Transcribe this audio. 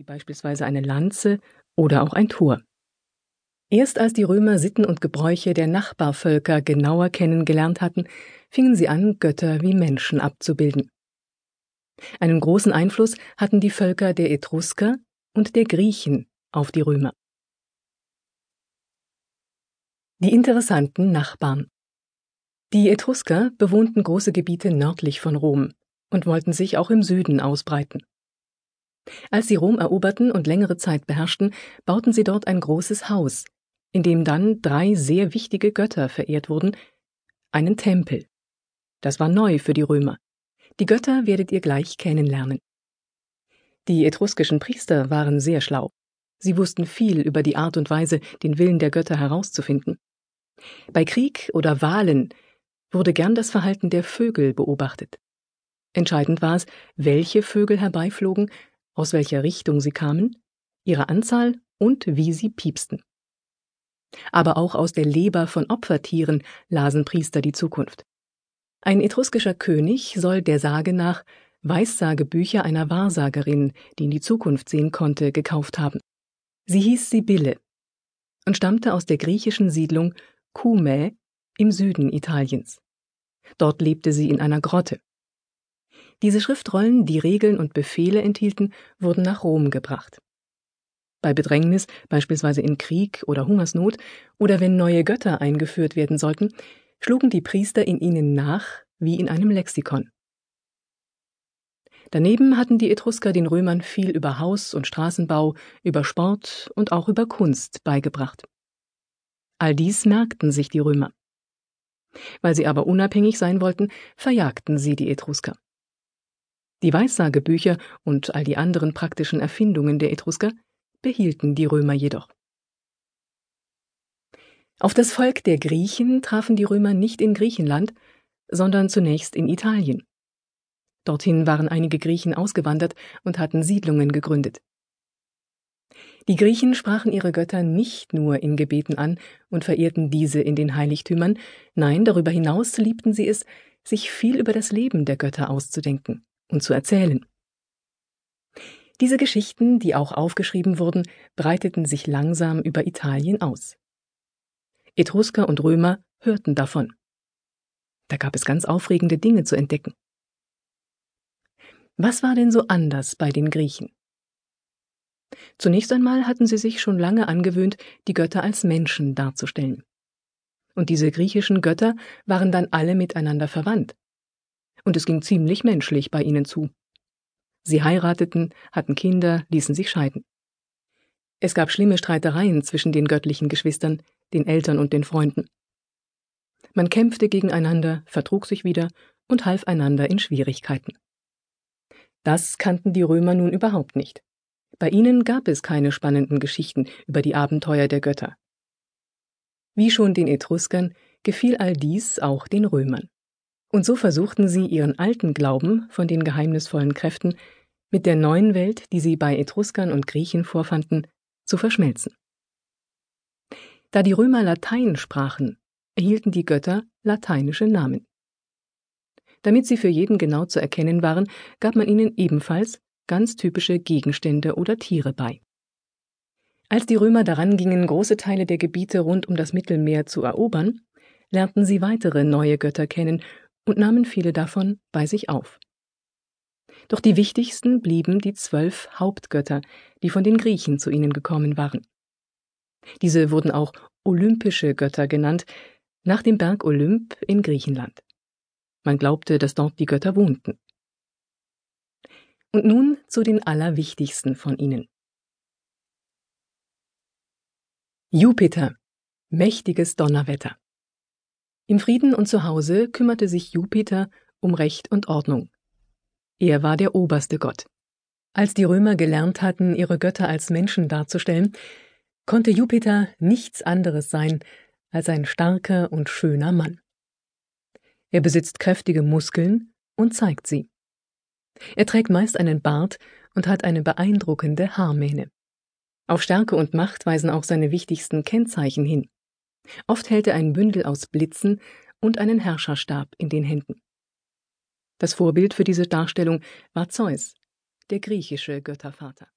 wie beispielsweise eine Lanze oder auch ein Tor. Erst als die Römer Sitten und Gebräuche der Nachbarvölker genauer kennengelernt hatten, fingen sie an, Götter wie Menschen abzubilden. Einen großen Einfluss hatten die Völker der Etrusker und der Griechen auf die Römer. Die interessanten Nachbarn Die Etrusker bewohnten große Gebiete nördlich von Rom und wollten sich auch im Süden ausbreiten. Als sie Rom eroberten und längere Zeit beherrschten, bauten sie dort ein großes Haus, in dem dann drei sehr wichtige Götter verehrt wurden, einen Tempel. Das war neu für die Römer. Die Götter werdet ihr gleich kennenlernen. Die etruskischen Priester waren sehr schlau. Sie wussten viel über die Art und Weise, den Willen der Götter herauszufinden. Bei Krieg oder Wahlen wurde gern das Verhalten der Vögel beobachtet. Entscheidend war es, welche Vögel herbeiflogen aus welcher Richtung sie kamen, ihre Anzahl und wie sie piepsten. Aber auch aus der Leber von Opfertieren lasen Priester die Zukunft. Ein etruskischer König soll der Sage nach Weissagebücher einer Wahrsagerin, die in die Zukunft sehen konnte, gekauft haben. Sie hieß Sibylle und stammte aus der griechischen Siedlung Cumae im Süden Italiens. Dort lebte sie in einer Grotte. Diese Schriftrollen, die Regeln und Befehle enthielten, wurden nach Rom gebracht. Bei Bedrängnis, beispielsweise in Krieg oder Hungersnot, oder wenn neue Götter eingeführt werden sollten, schlugen die Priester in ihnen nach wie in einem Lexikon. Daneben hatten die Etrusker den Römern viel über Haus- und Straßenbau, über Sport und auch über Kunst beigebracht. All dies merkten sich die Römer. Weil sie aber unabhängig sein wollten, verjagten sie die Etrusker. Die Weissagebücher und all die anderen praktischen Erfindungen der Etrusker behielten die Römer jedoch. Auf das Volk der Griechen trafen die Römer nicht in Griechenland, sondern zunächst in Italien. Dorthin waren einige Griechen ausgewandert und hatten Siedlungen gegründet. Die Griechen sprachen ihre Götter nicht nur in Gebeten an und verehrten diese in den Heiligtümern, nein, darüber hinaus liebten sie es, sich viel über das Leben der Götter auszudenken und zu erzählen. Diese Geschichten, die auch aufgeschrieben wurden, breiteten sich langsam über Italien aus. Etrusker und Römer hörten davon. Da gab es ganz aufregende Dinge zu entdecken. Was war denn so anders bei den Griechen? Zunächst einmal hatten sie sich schon lange angewöhnt, die Götter als Menschen darzustellen. Und diese griechischen Götter waren dann alle miteinander verwandt und es ging ziemlich menschlich bei ihnen zu. Sie heirateten, hatten Kinder, ließen sich scheiden. Es gab schlimme Streitereien zwischen den göttlichen Geschwistern, den Eltern und den Freunden. Man kämpfte gegeneinander, vertrug sich wieder und half einander in Schwierigkeiten. Das kannten die Römer nun überhaupt nicht. Bei ihnen gab es keine spannenden Geschichten über die Abenteuer der Götter. Wie schon den Etruskern gefiel all dies auch den Römern. Und so versuchten sie ihren alten Glauben von den geheimnisvollen Kräften mit der neuen Welt, die sie bei Etruskern und Griechen vorfanden, zu verschmelzen. Da die Römer Latein sprachen, erhielten die Götter lateinische Namen. Damit sie für jeden genau zu erkennen waren, gab man ihnen ebenfalls ganz typische Gegenstände oder Tiere bei. Als die Römer daran gingen, große Teile der Gebiete rund um das Mittelmeer zu erobern, lernten sie weitere neue Götter kennen und nahmen viele davon bei sich auf. Doch die wichtigsten blieben die zwölf Hauptgötter, die von den Griechen zu ihnen gekommen waren. Diese wurden auch olympische Götter genannt, nach dem Berg Olymp in Griechenland. Man glaubte, dass dort die Götter wohnten. Und nun zu den allerwichtigsten von ihnen. Jupiter, mächtiges Donnerwetter. Im Frieden und zu Hause kümmerte sich Jupiter um Recht und Ordnung. Er war der oberste Gott. Als die Römer gelernt hatten, ihre Götter als Menschen darzustellen, konnte Jupiter nichts anderes sein als ein starker und schöner Mann. Er besitzt kräftige Muskeln und zeigt sie. Er trägt meist einen Bart und hat eine beeindruckende Haarmähne. Auf Stärke und Macht weisen auch seine wichtigsten Kennzeichen hin. Oft hält er ein Bündel aus Blitzen und einen Herrscherstab in den Händen. Das Vorbild für diese Darstellung war Zeus, der griechische Göttervater.